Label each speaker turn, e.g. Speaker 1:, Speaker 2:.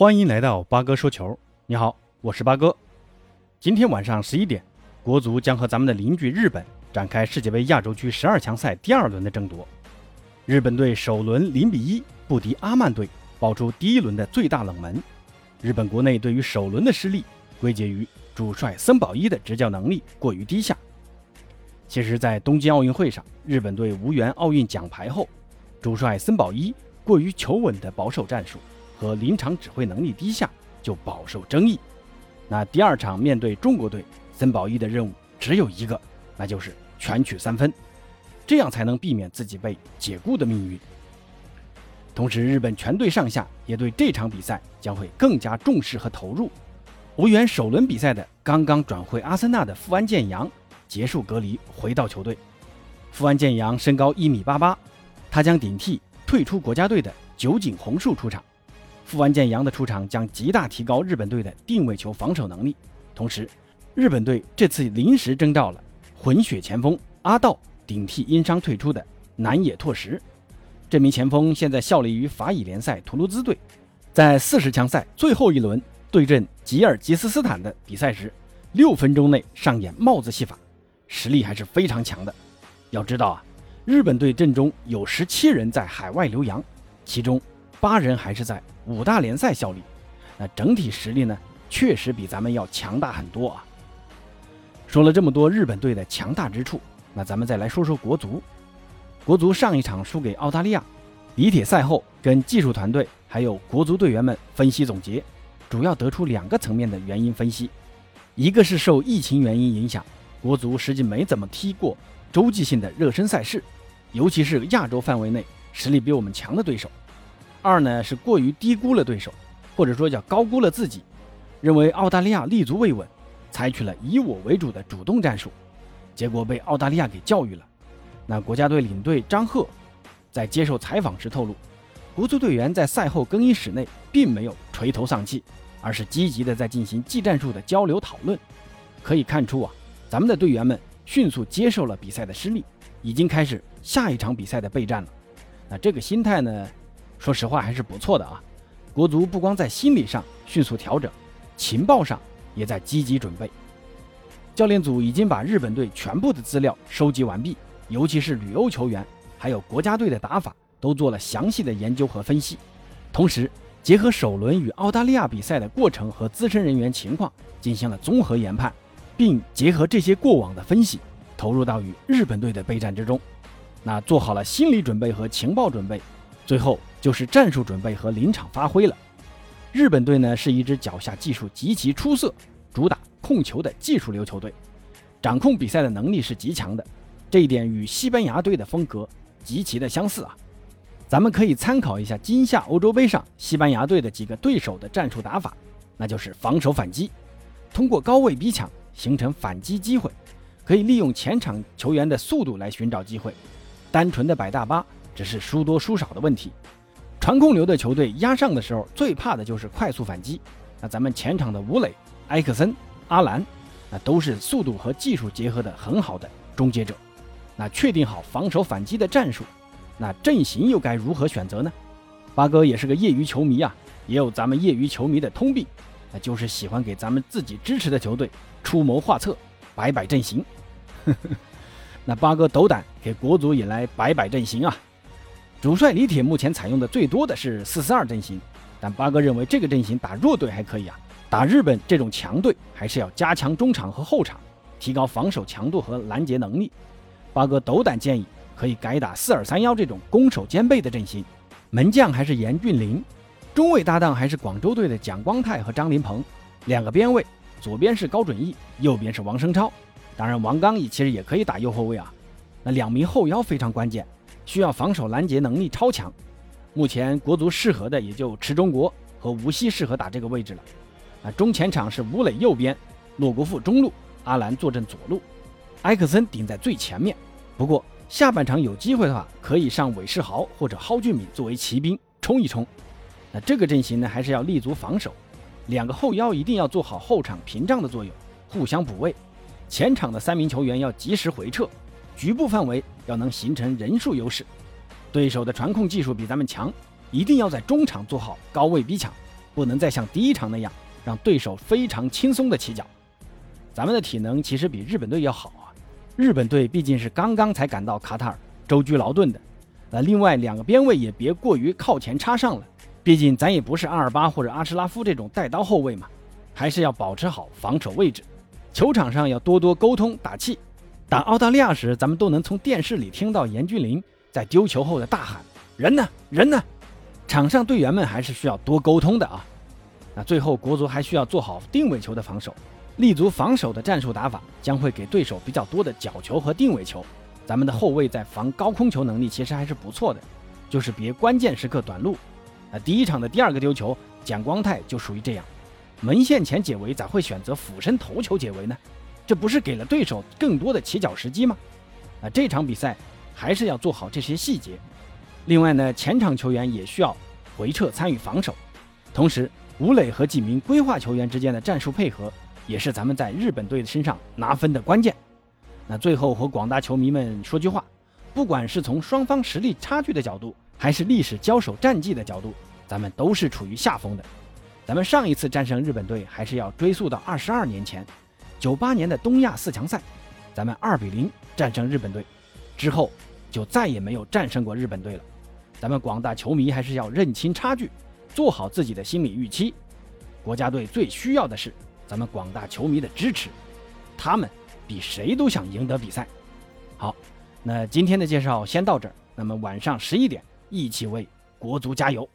Speaker 1: 欢迎来到八哥说球。你好，我是八哥。今天晚上十一点，国足将和咱们的邻居日本展开世界杯亚洲区十二强赛第二轮的争夺。日本队首轮零比一不敌阿曼队，爆出第一轮的最大冷门。日本国内对于首轮的失利归结于主帅森保一的执教能力过于低下。其实，在东京奥运会上，日本队无缘奥运奖牌后，主帅森保一过于求稳的保守战术。和临场指挥能力低下，就饱受争议。那第二场面对中国队，森保一的任务只有一个，那就是全取三分，这样才能避免自己被解雇的命运。同时，日本全队上下也对这场比赛将会更加重视和投入。无缘首轮比赛的刚刚转会阿森纳的富安健洋结束隔离回到球队。富安健洋身高一米八八，他将顶替退出国家队的酒井宏树出场。富安健洋的出场将极大提高日本队的定位球防守能力。同时，日本队这次临时征召了混血前锋阿道顶替因伤退出的南野拓实。这名前锋现在效力于法乙联赛图卢兹队，在四十强赛最后一轮对阵吉尔吉斯斯坦的比赛时，六分钟内上演帽子戏法，实力还是非常强的。要知道啊，日本队阵中有十七人在海外留洋，其中八人还是在。五大联赛效力，那整体实力呢，确实比咱们要强大很多啊。说了这么多日本队的强大之处，那咱们再来说说国足。国足上一场输给澳大利亚，李铁赛后跟技术团队还有国足队员们分析总结，主要得出两个层面的原因分析。一个是受疫情原因影响，国足实际没怎么踢过洲际性的热身赛事，尤其是亚洲范围内实力比我们强的对手。二呢是过于低估了对手，或者说叫高估了自己，认为澳大利亚立足未稳，采取了以我为主的主动战术，结果被澳大利亚给教育了。那国家队领队张贺在接受采访时透露，国足队员在赛后更衣室内并没有垂头丧气，而是积极的在进行技战术的交流讨论。可以看出啊，咱们的队员们迅速接受了比赛的失利，已经开始下一场比赛的备战了。那这个心态呢？说实话还是不错的啊，国足不光在心理上迅速调整，情报上也在积极准备。教练组已经把日本队全部的资料收集完毕，尤其是旅欧球员，还有国家队的打法，都做了详细的研究和分析。同时，结合首轮与澳大利亚比赛的过程和资深人员情况，进行了综合研判，并结合这些过往的分析，投入到与日本队的备战之中。那做好了心理准备和情报准备，最后。就是战术准备和临场发挥了。日本队呢是一支脚下技术极其出色、主打控球的技术流球队，掌控比赛的能力是极强的。这一点与西班牙队的风格极其的相似啊。咱们可以参考一下今夏欧洲杯上西班牙队的几个对手的战术打法，那就是防守反击，通过高位逼抢形成反击机会，可以利用前场球员的速度来寻找机会。单纯的摆大巴只是输多输少的问题。传控流的球队压上的时候，最怕的就是快速反击。那咱们前场的吴磊、埃克森、阿兰，那都是速度和技术结合的很好的终结者。那确定好防守反击的战术，那阵型又该如何选择呢？八哥也是个业余球迷啊，也有咱们业余球迷的通病，那就是喜欢给咱们自己支持的球队出谋划策、摆摆阵型。那八哥斗胆给国足也来摆摆阵型啊！主帅李铁目前采用的最多的是四四二阵型，但八哥认为这个阵型打弱队还可以啊，打日本这种强队还是要加强中场和后场，提高防守强度和拦截能力。八哥斗胆建议可以改打四二三幺这种攻守兼备的阵型，门将还是严俊凌，中卫搭档还是广州队的蒋光太和张琳芃，两个边卫左边是高准翼，右边是王声超，当然王刚毅其实也可以打右后卫啊。那两名后腰非常关键。需要防守拦截能力超强，目前国足适合的也就池忠国和吴曦适合打这个位置了。啊，中前场是吴磊右边，洛国富中路，阿兰坐镇左路，埃克森顶在最前面。不过下半场有机会的话，可以上韦世豪或者蒿俊闵作为骑兵冲一冲。那这个阵型呢，还是要立足防守，两个后腰一定要做好后场屏障的作用，互相补位。前场的三名球员要及时回撤。局部范围要能形成人数优势，对手的传控技术比咱们强，一定要在中场做好高位逼抢，不能再像第一场那样让对手非常轻松的起脚。咱们的体能其实比日本队要好啊，日本队毕竟是刚刚才赶到卡塔尔，舟车劳顿的。那另外两个边位也别过于靠前插上了，毕竟咱也不是阿尔巴或者阿什拉夫这种带刀后卫嘛，还是要保持好防守位置。球场上要多多沟通打气。打澳大利亚时，咱们都能从电视里听到严俊林在丢球后的大喊：“人呢？人呢？”场上队员们还是需要多沟通的啊。那最后国足还需要做好定位球的防守，立足防守的战术打法将会给对手比较多的角球和定位球。咱们的后卫在防高空球能力其实还是不错的，就是别关键时刻短路。那第一场的第二个丢球，蒋光太就属于这样，门线前解围咋会选择俯身头球解围呢？这不是给了对手更多的起脚时机吗？啊，这场比赛还是要做好这些细节。另外呢，前场球员也需要回撤参与防守，同时吴磊和几名规划球员之间的战术配合，也是咱们在日本队身上拿分的关键。那最后和广大球迷们说句话，不管是从双方实力差距的角度，还是历史交手战绩的角度，咱们都是处于下风的。咱们上一次战胜日本队，还是要追溯到二十二年前。九八年的东亚四强赛，咱们二比零战胜日本队，之后就再也没有战胜过日本队了。咱们广大球迷还是要认清差距，做好自己的心理预期。国家队最需要的是咱们广大球迷的支持，他们比谁都想赢得比赛。好，那今天的介绍先到这儿，那么晚上十一点，一起为国足加油。